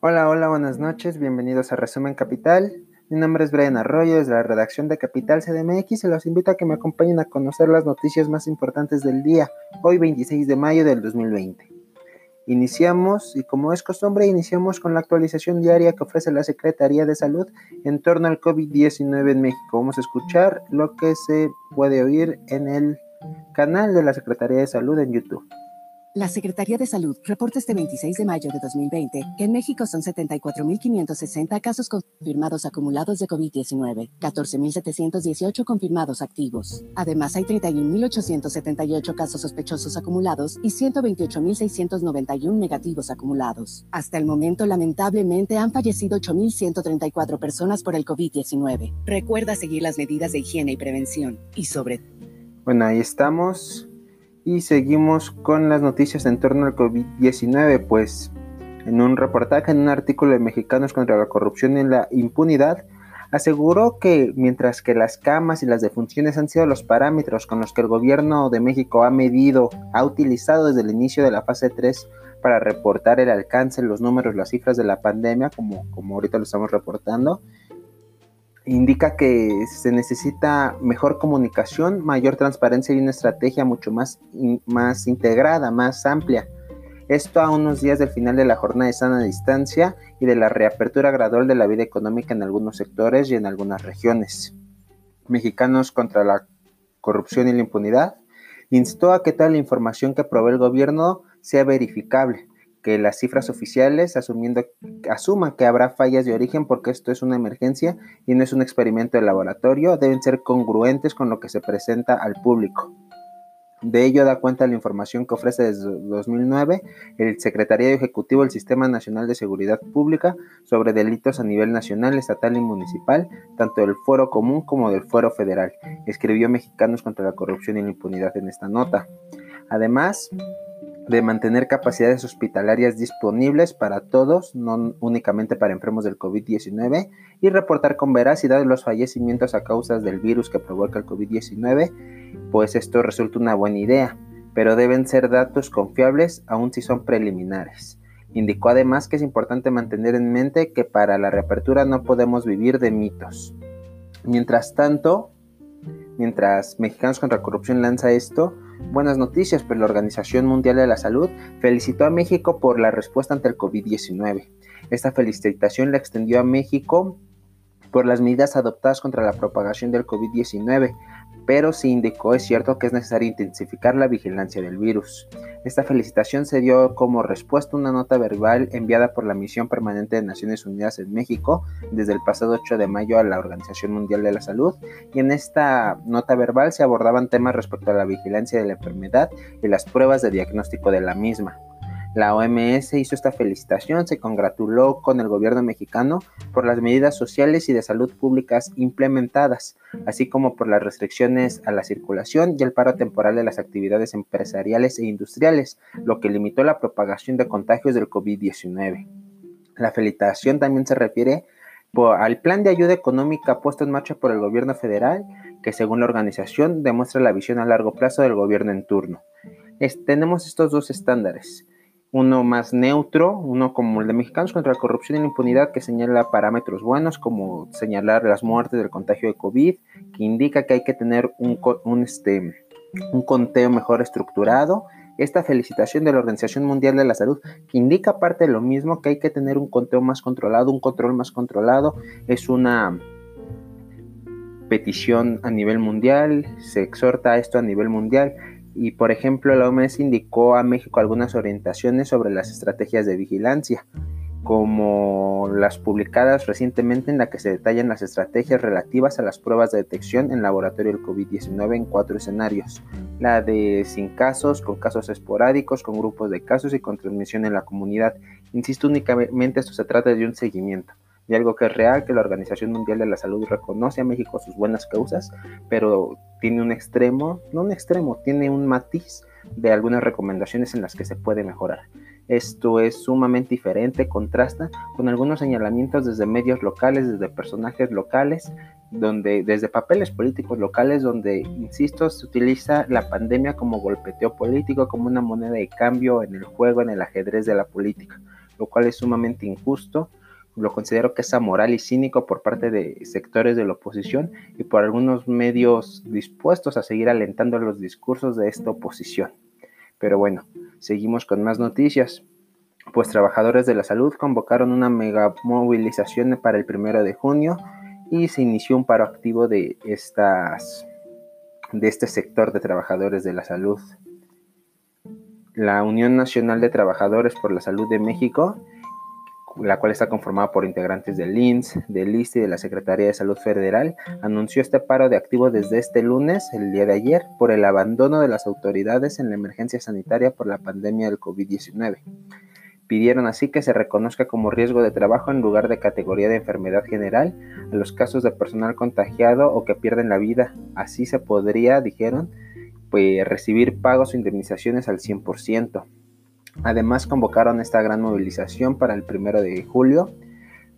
Hola, hola, buenas noches, bienvenidos a Resumen Capital. Mi nombre es Brian Arroyo, desde la redacción de Capital CDMX y los invito a que me acompañen a conocer las noticias más importantes del día, hoy 26 de mayo del 2020. Iniciamos, y como es costumbre, iniciamos con la actualización diaria que ofrece la Secretaría de Salud en torno al COVID-19 en México. Vamos a escuchar lo que se puede oír en el canal de la Secretaría de Salud en YouTube. La Secretaría de Salud reporta este 26 de mayo de 2020 que en México son 74.560 casos confirmados acumulados de COVID-19, 14.718 confirmados activos. Además, hay 31.878 casos sospechosos acumulados y 128.691 negativos acumulados. Hasta el momento, lamentablemente, han fallecido 8.134 personas por el COVID-19. Recuerda seguir las medidas de higiene y prevención y sobre... Bueno, ahí estamos y seguimos con las noticias en torno al COVID-19, pues en un reportaje en un artículo de Mexicanos contra la Corrupción y la Impunidad, aseguró que mientras que las camas y las defunciones han sido los parámetros con los que el gobierno de México ha medido, ha utilizado desde el inicio de la fase 3 para reportar el alcance, los números, las cifras de la pandemia, como, como ahorita lo estamos reportando, indica que se necesita mejor comunicación, mayor transparencia y una estrategia mucho más, más integrada, más amplia. Esto a unos días del final de la jornada de sana distancia y de la reapertura gradual de la vida económica en algunos sectores y en algunas regiones. Mexicanos contra la corrupción y la impunidad instó a que toda la información que provee el gobierno sea verificable, que las cifras oficiales, asumiendo, asuman que habrá fallas de origen porque esto es una emergencia y no es un experimento de laboratorio, deben ser congruentes con lo que se presenta al público. De ello da cuenta la información que ofrece desde 2009 el Secretariado Ejecutivo del Sistema Nacional de Seguridad Pública sobre delitos a nivel nacional, estatal y municipal, tanto del Foro Común como del Foro Federal. Escribió Mexicanos contra la Corrupción y la Impunidad en esta nota. Además, de mantener capacidades hospitalarias disponibles para todos, no únicamente para enfermos del COVID-19, y reportar con veracidad los fallecimientos a causa del virus que provoca el COVID-19, pues esto resulta una buena idea, pero deben ser datos confiables aun si son preliminares. Indicó además que es importante mantener en mente que para la reapertura no podemos vivir de mitos. Mientras tanto, mientras Mexicanos contra Corrupción lanza esto, buenas noticias, pues la Organización Mundial de la Salud felicitó a México por la respuesta ante el COVID-19. Esta felicitación la extendió a México por las medidas adoptadas contra la propagación del COVID-19, pero se indicó, es cierto, que es necesario intensificar la vigilancia del virus. Esta felicitación se dio como respuesta a una nota verbal enviada por la Misión Permanente de Naciones Unidas en México desde el pasado 8 de mayo a la Organización Mundial de la Salud, y en esta nota verbal se abordaban temas respecto a la vigilancia de la enfermedad y las pruebas de diagnóstico de la misma. La OMS hizo esta felicitación, se congratuló con el gobierno mexicano por las medidas sociales y de salud públicas implementadas, así como por las restricciones a la circulación y el paro temporal de las actividades empresariales e industriales, lo que limitó la propagación de contagios del COVID-19. La felicitación también se refiere al plan de ayuda económica puesto en marcha por el gobierno federal, que según la organización demuestra la visión a largo plazo del gobierno en turno. tenemos estos dos estándares uno más neutro, uno como el de Mexicanos contra la Corrupción y la Impunidad, que señala parámetros buenos, como señalar las muertes del contagio de COVID, que indica que hay que tener un, este, un conteo mejor estructurado. Esta felicitación de la Organización Mundial de la Salud, que indica parte de lo mismo, que hay que tener un conteo más controlado, un control más controlado, es una petición a nivel mundial, se exhorta a esto a nivel mundial y por ejemplo la OMS indicó a México algunas orientaciones sobre las estrategias de vigilancia, como las publicadas recientemente en la que se detallan las estrategias relativas a las pruebas de detección en laboratorio del COVID-19 en cuatro escenarios, la de sin casos, con casos esporádicos, con grupos de casos y con transmisión en la comunidad. Insisto, únicamente esto se trata de un seguimiento y algo que es real, que la Organización Mundial de la Salud reconoce a México sus buenas causas, pero tiene un extremo, no un extremo, tiene un matiz de algunas recomendaciones en las que se puede mejorar. Esto es sumamente diferente, contrasta con algunos señalamientos desde medios locales, desde personajes locales, donde desde papeles políticos locales, donde, insisto, se utiliza la pandemia como golpeteo político, como una moneda de cambio en el juego, en el ajedrez de la política lo cual es sumamente injusto. Lo considero que es amoral y cínico por parte de sectores de la oposición y por algunos medios dispuestos a seguir alentando los discursos de esta oposición. Pero bueno, seguimos con más noticias. Pues trabajadores de la salud convocaron una mega movilización para el primero de junio y se inició un paro activo de estas de este sector de trabajadores de la salud. La Unión Nacional de Trabajadores por la Salud de México, la cual está conformada por integrantes del INS, del ISTE y de la Secretaría de Salud Federal, anunció este paro de activo desde este lunes, el día de ayer, por el abandono de las autoridades en la emergencia sanitaria por la pandemia del COVID-19. Pidieron así que se reconozca como riesgo de trabajo en lugar de categoría de enfermedad general a los casos de personal contagiado o que pierden la vida. Así se podría, dijeron, pues, recibir pagos o indemnizaciones al 100%. Además convocaron esta gran movilización para el primero de julio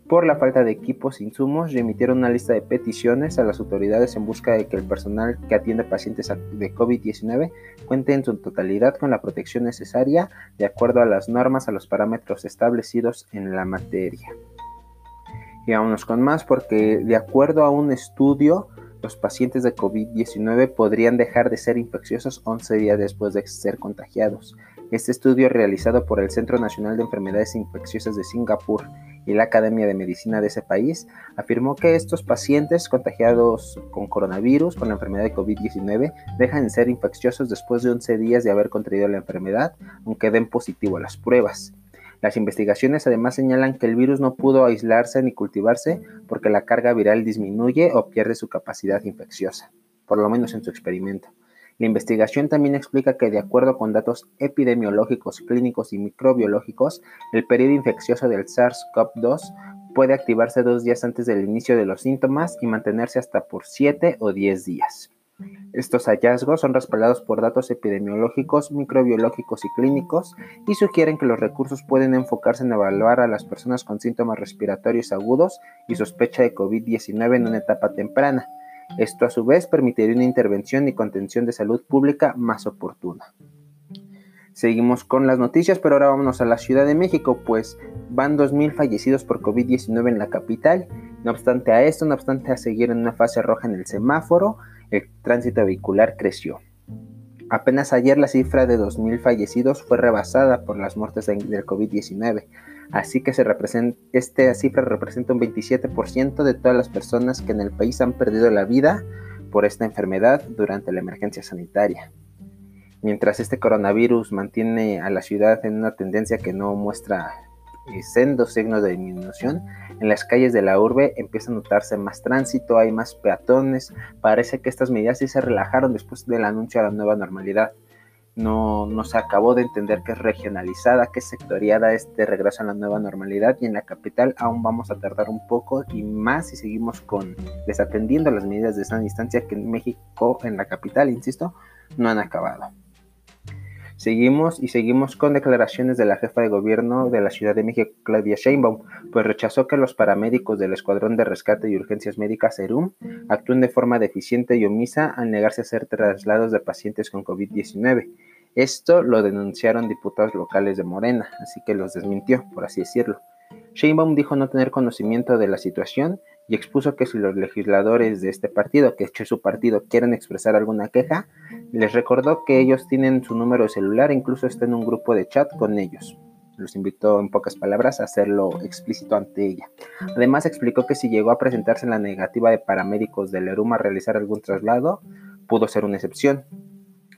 por la falta de equipos insumos y emitieron una lista de peticiones a las autoridades en busca de que el personal que atiende pacientes de COVID-19 cuente en su totalidad con la protección necesaria de acuerdo a las normas a los parámetros establecidos en la materia. Y vámonos con más porque de acuerdo a un estudio, los pacientes de COVID-19 podrían dejar de ser infecciosos 11 días después de ser contagiados. Este estudio realizado por el Centro Nacional de Enfermedades Infecciosas de Singapur y la Academia de Medicina de ese país afirmó que estos pacientes contagiados con coronavirus, con la enfermedad de COVID-19, dejan de ser infecciosos después de 11 días de haber contraído la enfermedad, aunque den positivo a las pruebas. Las investigaciones además señalan que el virus no pudo aislarse ni cultivarse porque la carga viral disminuye o pierde su capacidad infecciosa, por lo menos en su experimento. La investigación también explica que, de acuerdo con datos epidemiológicos, clínicos y microbiológicos, el periodo infeccioso del SARS-CoV-2 puede activarse dos días antes del inicio de los síntomas y mantenerse hasta por 7 o 10 días. Estos hallazgos son respaldados por datos epidemiológicos, microbiológicos y clínicos y sugieren que los recursos pueden enfocarse en evaluar a las personas con síntomas respiratorios agudos y sospecha de COVID-19 en una etapa temprana, esto a su vez permitiría una intervención y contención de salud pública más oportuna. Seguimos con las noticias, pero ahora vámonos a la Ciudad de México, pues van 2.000 fallecidos por COVID-19 en la capital. No obstante a esto, no obstante a seguir en una fase roja en el semáforo, el tránsito vehicular creció. Apenas ayer la cifra de 2.000 fallecidos fue rebasada por las muertes del COVID-19, Así que esta cifra representa un 27% de todas las personas que en el país han perdido la vida por esta enfermedad durante la emergencia sanitaria. Mientras este coronavirus mantiene a la ciudad en una tendencia que no muestra eh, sendos signos de disminución, en las calles de la urbe empieza a notarse más tránsito, hay más peatones, parece que estas medidas sí se relajaron después del anuncio a la nueva normalidad no, se acabó de entender que es regionalizada, que es sectoriada este regreso a la nueva normalidad y en la capital aún vamos a tardar un poco y más si seguimos con desatendiendo las medidas de esa distancia que en México, en la capital, insisto, no han acabado. Seguimos y seguimos con declaraciones de la jefa de gobierno de la Ciudad de México, Claudia Sheinbaum, pues rechazó que los paramédicos del Escuadrón de Rescate y Urgencias Médicas ERUM actúen de forma deficiente y omisa al negarse a hacer traslados de pacientes con COVID-19 esto lo denunciaron diputados locales de Morena, así que los desmintió, por así decirlo. Sheinbaum dijo no tener conocimiento de la situación y expuso que si los legisladores de este partido, que hecho su partido, quieren expresar alguna queja, les recordó que ellos tienen su número de celular e incluso está en un grupo de chat con ellos. Los invitó en pocas palabras a hacerlo explícito ante ella. Además explicó que si llegó a presentarse la negativa de paramédicos del ERUM a realizar algún traslado, pudo ser una excepción,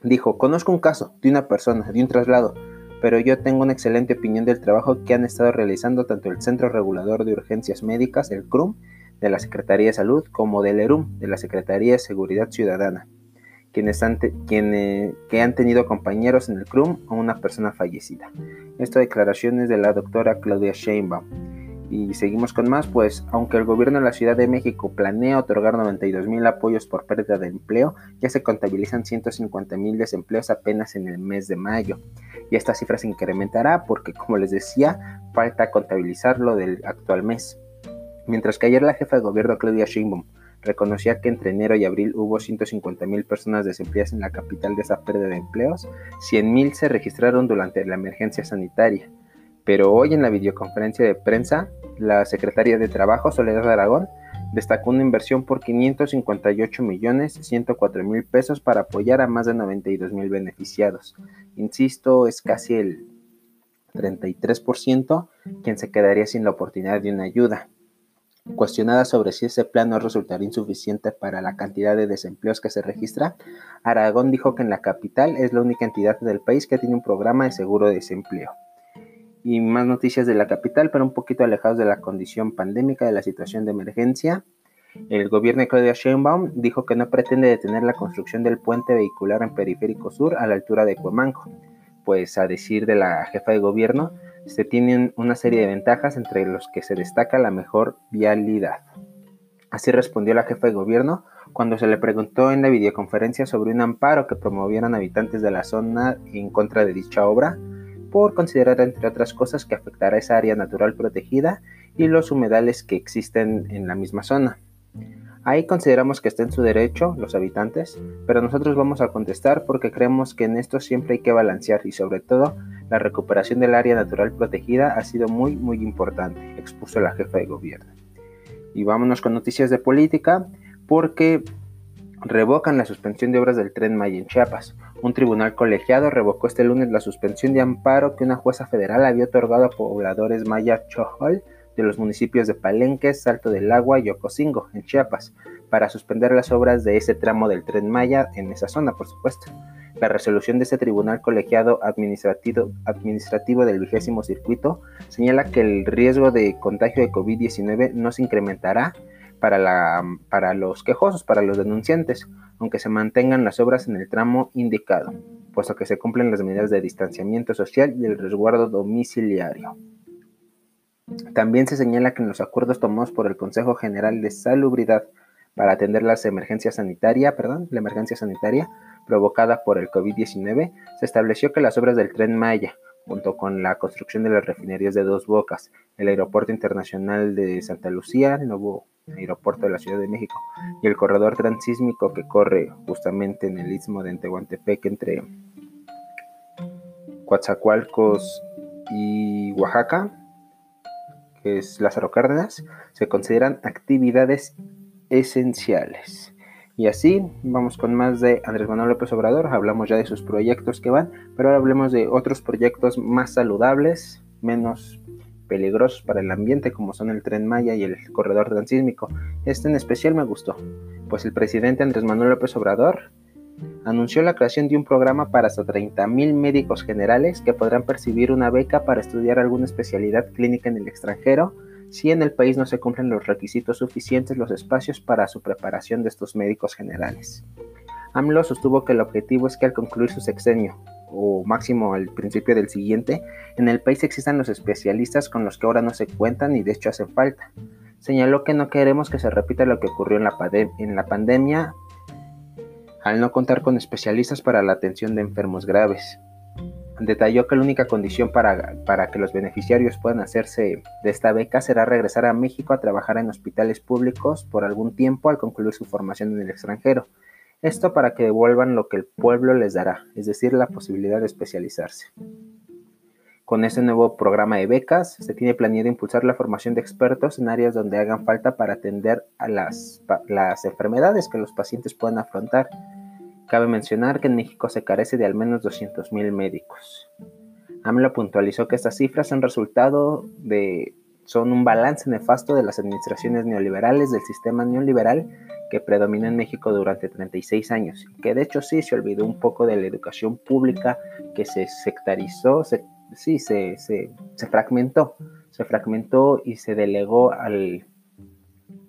Dijo, conozco un caso de una persona, de un traslado, pero yo tengo una excelente opinión del trabajo que han estado realizando tanto el Centro Regulador de Urgencias Médicas, el CRUM, de la Secretaría de Salud, como del ERUM, de la Secretaría de Seguridad Ciudadana, quienes han que han tenido compañeros en el CRUM o una persona fallecida. Esta declaración es de la doctora Claudia Sheinbaum. Y seguimos con más, pues aunque el gobierno de la Ciudad de México planea otorgar 92 mil apoyos por pérdida de empleo, ya se contabilizan 150 mil desempleos apenas en el mes de mayo. Y esta cifra se incrementará porque, como les decía, falta contabilizarlo del actual mes. Mientras que ayer la jefa de gobierno Claudia Sheinbaum reconocía que entre enero y abril hubo 150 mil personas desempleadas en la capital de esa pérdida de empleos, 100 mil se registraron durante la emergencia sanitaria Pero hoy en la videoconferencia de prensa, la secretaria de Trabajo, Soledad Aragón, destacó una inversión por 558 millones 104 mil pesos para apoyar a más de 92 mil beneficiados. Insisto, es casi el 33% quien se quedaría sin la oportunidad de una ayuda. Cuestionada sobre si ese plan no resultaría insuficiente para la cantidad de desempleos que se registra, Aragón dijo que en la capital es la única entidad del país que tiene un programa de seguro de desempleo. Y más noticias de la capital, pero un poquito alejados de la condición pandémica de la situación de emergencia. El gobierno de Claudia Sheinbaum dijo que no pretende detener la construcción del puente vehicular en Periférico Sur a la altura de Cuemanco, pues a decir de la jefa de gobierno, se tienen una serie de ventajas entre los que se destaca la mejor vialidad. Así respondió la jefa de gobierno cuando se le preguntó en la videoconferencia sobre un amparo que promovieron habitantes de la zona en contra de dicha obra, por considerar entre otras cosas que afectará esa área natural protegida y los humedales que existen en la misma zona. Ahí consideramos que está en su derecho los habitantes, pero nosotros vamos a contestar porque creemos que en esto siempre hay que balancear y sobre todo la recuperación del área natural protegida ha sido muy muy importante, expuso la jefa de gobierno. Y vámonos con noticias de política porque revocan la suspensión de obras del tren Maya en Chiapas. Un tribunal colegiado revocó este lunes la suspensión de amparo que una jueza federal había otorgado a pobladores maya Chohol de los municipios de Palenque, Salto del Agua y Ocosingo, en Chiapas, para suspender las obras de ese tramo del tren Maya en esa zona, por supuesto. La resolución de ese tribunal colegiado administrativo, administrativo del vigésimo circuito señala que el riesgo de contagio de COVID-19 no se incrementará para, la, para los quejosos, para los denunciantes, aunque se mantengan las obras en el tramo indicado, puesto que se cumplen las medidas de distanciamiento social y el resguardo domiciliario. También se señala que en los acuerdos tomados por el Consejo General de Salubridad para atender las emergencias sanitaria, perdón, la emergencia sanitaria provocada por el COVID-19, se estableció que las obras del Tren Maya, junto con la construcción de las refinerías de Dos Bocas, el Aeropuerto Internacional de Santa Lucía, el nuevo aeropuerto de la Ciudad de México, y el corredor transísmico que corre justamente en el istmo de Tehuantepec entre Coatzacoalcos y Oaxaca, que es Lázaro Cárdenas, se consideran actividades esenciales. Y así vamos con más de Andrés Manuel López Obrador, hablamos ya de sus proyectos que van, pero ahora hablemos de otros proyectos más saludables, menos peligrosos para el ambiente como son el tren Maya y el corredor transísmico. Este en especial me gustó, pues el presidente Andrés Manuel López Obrador anunció la creación de un programa para hasta 30.000 médicos generales que podrán percibir una beca para estudiar alguna especialidad clínica en el extranjero si en el país no se cumplen los requisitos suficientes los espacios para su preparación de estos médicos generales. AMLO sostuvo que el objetivo es que al concluir su sexenio, o máximo al principio del siguiente, en el país existan los especialistas con los que ahora no se cuentan y de hecho hacen falta. Señaló que no queremos que se repita lo que ocurrió en la, en la pandemia al no contar con especialistas para la atención de enfermos graves. Detalló que la única condición para, para, que los beneficiarios puedan hacerse de esta beca será regresar a México a trabajar en hospitales públicos por algún tiempo al concluir su formación en el extranjero. Esto para que devuelvan lo que el pueblo les dará, es decir, la posibilidad de especializarse. Con este nuevo programa de becas, se tiene planeado impulsar la formación de expertos en áreas donde hagan falta para atender a las, las enfermedades que los pacientes puedan afrontar. Cabe mencionar que en México se carece de al menos 200.000 médicos. AMLO puntualizó que estas cifras son resultado de son un balance nefasto de las administraciones neoliberales del sistema neoliberal que predominó en México durante 36 años, que de hecho sí se olvidó un poco de la educación pública, que se sectarizó, se, sí, se, se, fragmentó, se fragmentó y se delegó al,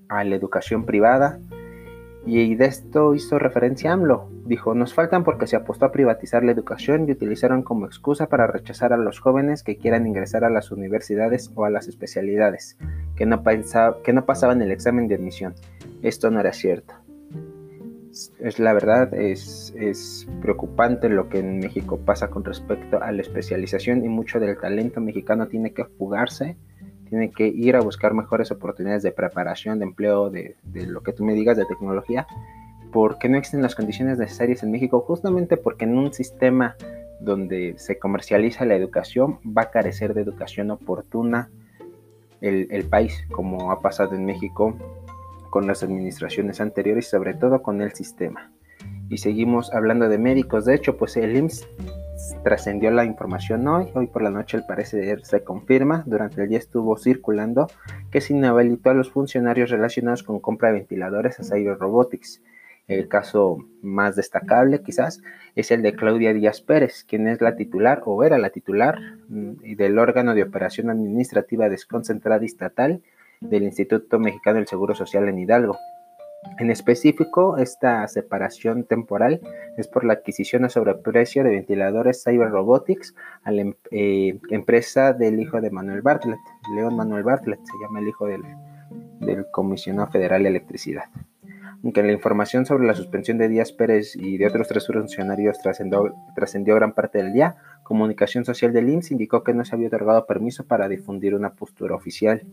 a la educación privada. Y de esto hizo referencia AMLO. Dijo, nos faltan porque se apostó a privatizar la educación y utilizaron como excusa para rechazar a los jóvenes que quieran ingresar a las universidades o a las especialidades, que no, pasaban el examen de admisión. Esto no era cierto. Es la verdad, es, es preocupante lo que en México pasa con respecto a la especialización y mucho del talento mexicano tiene que fugarse tiene que ir a buscar mejores oportunidades de preparación, de empleo, de, lo que tú me digas de tecnología, porque no existen las condiciones necesarias en México, justamente porque en un sistema donde se comercializa la educación, va a carecer de educación oportuna el, país, como ha pasado en México con las administraciones anteriores y sobre todo con el sistema. Y seguimos hablando de médicos. De hecho, pues el IMSS trascendió la información hoy. Hoy por la noche al parecer se confirma. Durante el día estuvo circulando que se inhabilitó a los funcionarios relacionados con compra de ventiladores a Cyber Robotics. El caso más destacable quizás es el de Claudia Díaz Pérez, quien es la titular o era la titular mm, del órgano de operación administrativa desconcentrada estatal del Instituto Mexicano del Seguro Social en Hidalgo. En específico, esta separación temporal es por la adquisición a sobreprecio de ventiladores Cyber Robotics a la em, eh, empresa del hijo de Manuel Bartlett, León Manuel Bartlett, se llama el hijo del, comisionado federal de electricidad. Aunque la información sobre la suspensión de Díaz Pérez y de otros tres funcionarios trascendió gran parte del día, Comunicación Social del IMSS indicó que no se había otorgado permiso para difundir una postura oficial.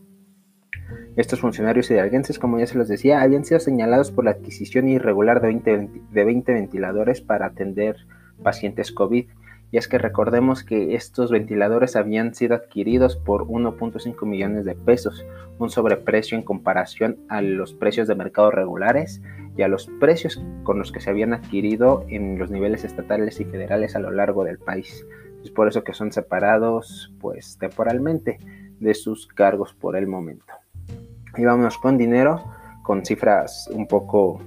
Estos funcionarios hidalguenses, como ya se los decía, habían sido señalados por la adquisición irregular de 20, de 20 ventiladores para atender pacientes COVID. Y es que recordemos que estos ventiladores habían sido adquiridos por 1.5 millones de pesos, un sobreprecio en comparación a los precios de mercado regulares y a los precios con los que se habían adquirido en los niveles estatales y federales a lo largo del país. Es por eso que son separados pues temporalmente de sus cargos por el momento. Y con dinero, con cifras un poco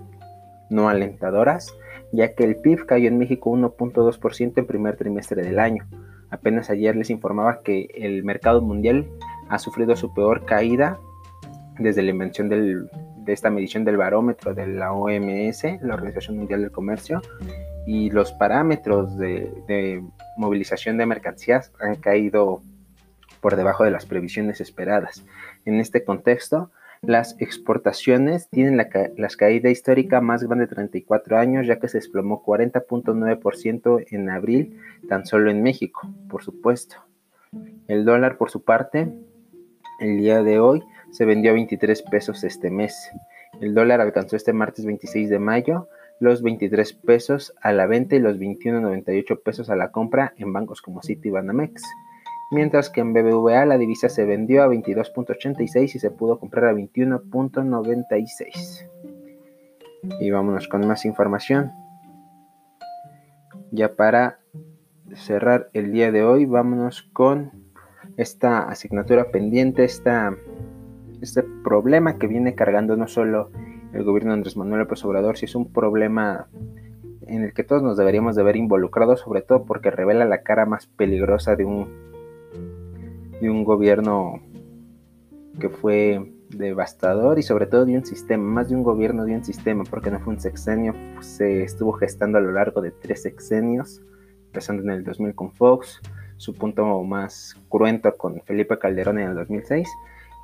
no alentadoras, ya que el PIB cayó en México 1.2% en primer trimestre del año. Apenas ayer les informaba que el mercado mundial ha sufrido su peor caída desde la invención de esta medición del barómetro de la OMS, la Organización Mundial del Comercio, y los parámetros de, de movilización de mercancías han caído por debajo de las previsiones esperadas. En este contexto, las exportaciones tienen la, caída histórica más grande de 34 años, ya que se desplomó 40.9% en abril, tan solo en México, por supuesto. El dólar, por su parte, el día de hoy se vendió a 23 pesos este mes. El dólar alcanzó este martes 26 de mayo los 23 pesos a la venta y los 21.98 pesos a la compra en bancos como Citi y Banamex mientras que en BBVA la divisa se vendió a 22.86 y se pudo comprar a 21.96. Y vámonos con más información. Ya para cerrar el día de hoy, vámonos con esta asignatura pendiente, esta, este problema que viene cargando no solo el gobierno de Andrés Manuel López Obrador, si es un problema en el que todos nos deberíamos de ver involucrados, sobre todo porque revela la cara más peligrosa de un de un gobierno que fue devastador y sobre todo de un sistema, más de un gobierno de un sistema, porque no fue un sexenio, se estuvo gestando a lo largo de tres sexenios, empezando en el 2000 con Fox, su punto más cruento con Felipe Calderón en el 2006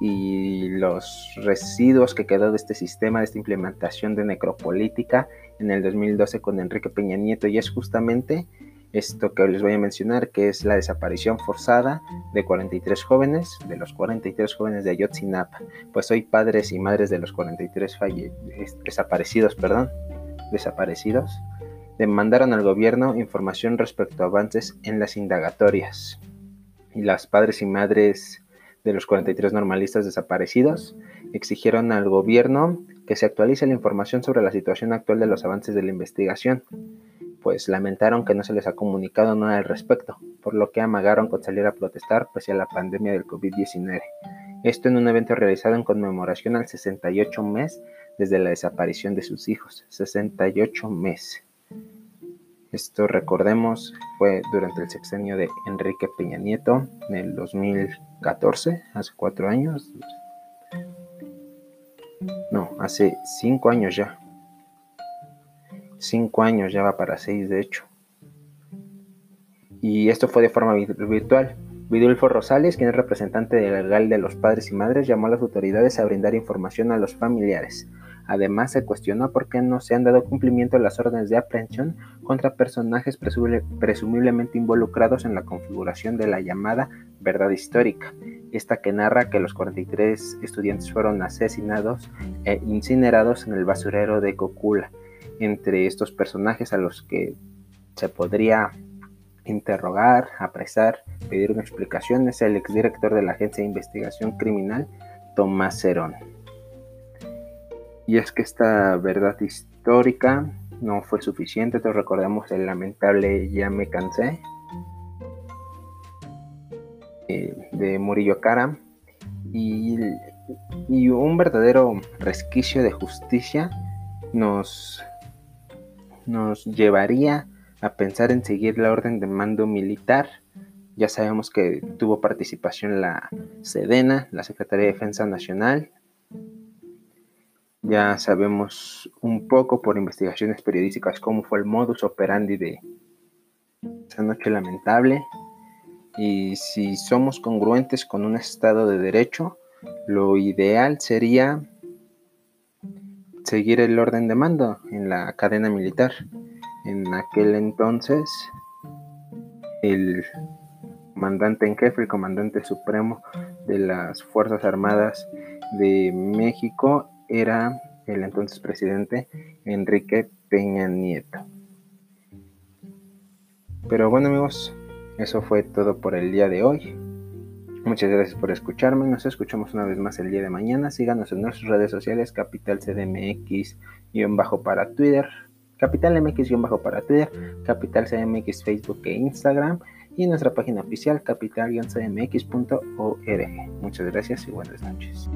y los residuos que quedó de este sistema, de esta implementación de necropolítica en el 2012 con Enrique Peña Nieto. Y es justamente esto que les voy a mencionar, que es la desaparición forzada de 43 jóvenes, de los 43 jóvenes de Ayotzinapa. Pues hoy padres y madres de los 43 desaparecidos, perdón, desaparecidos, demandaron al gobierno información respecto a avances en las indagatorias. Y las padres y madres de los 43 normalistas desaparecidos exigieron al gobierno que se actualice la información sobre la situación actual de los avances de la investigación pues lamentaron que no se les ha comunicado nada al respecto, por lo que amagaron con salir a protestar pese a la pandemia del COVID-19. Esto en un evento realizado en conmemoración al 68 mes desde la desaparición de sus hijos. 68 meses. Esto recordemos fue durante el sexenio de Enrique Peña Nieto en el 2014, hace cuatro años. No, hace cinco años ya cinco años, ya va para seis de hecho. Y esto fue de forma virtual. Vidulfo Rosales, quien es representante legal de los padres y madres, llamó a las autoridades a brindar información a los familiares. Además, se cuestionó por qué no se han dado cumplimiento a las órdenes de aprehensión contra personajes presumiblemente involucrados en la configuración de la llamada verdad histórica, esta que narra que los 43 estudiantes fueron asesinados e incinerados en el basurero de Cocula entre estos personajes a los que se podría interrogar, apresar, pedir una explicación es el exdirector de la Agencia de Investigación Criminal, Tomás Cerón. Y es que esta verdad histórica no fue suficiente, todos recordamos el lamentable Ya me cansé eh, de Murillo Cara y, y un verdadero resquicio de justicia nos, nos llevaría a pensar en seguir la orden de mando militar. Ya sabemos que tuvo participación la Sedena, la Secretaría de Defensa Nacional. Ya sabemos un poco por investigaciones periodísticas cómo fue el modus operandi de esa noche lamentable. Y si somos congruentes con un Estado de Derecho, lo ideal sería seguir el orden de mando en la cadena militar. En aquel entonces, el comandante en jefe, el comandante supremo de las Fuerzas Armadas de México, era el entonces presidente Enrique Peña Nieto. Pero bueno amigos, eso fue todo por el día de hoy. Muchas gracias por escucharme. Nos escuchamos una vez más el día de mañana. Síganos en nuestras redes sociales, Capital CDMX-bajo para Twitter, Capital MX-bajo para Twitter, Capital CDMX Facebook e Instagram y en nuestra página oficial capital-cdmx.org. Muchas gracias y buenas noches.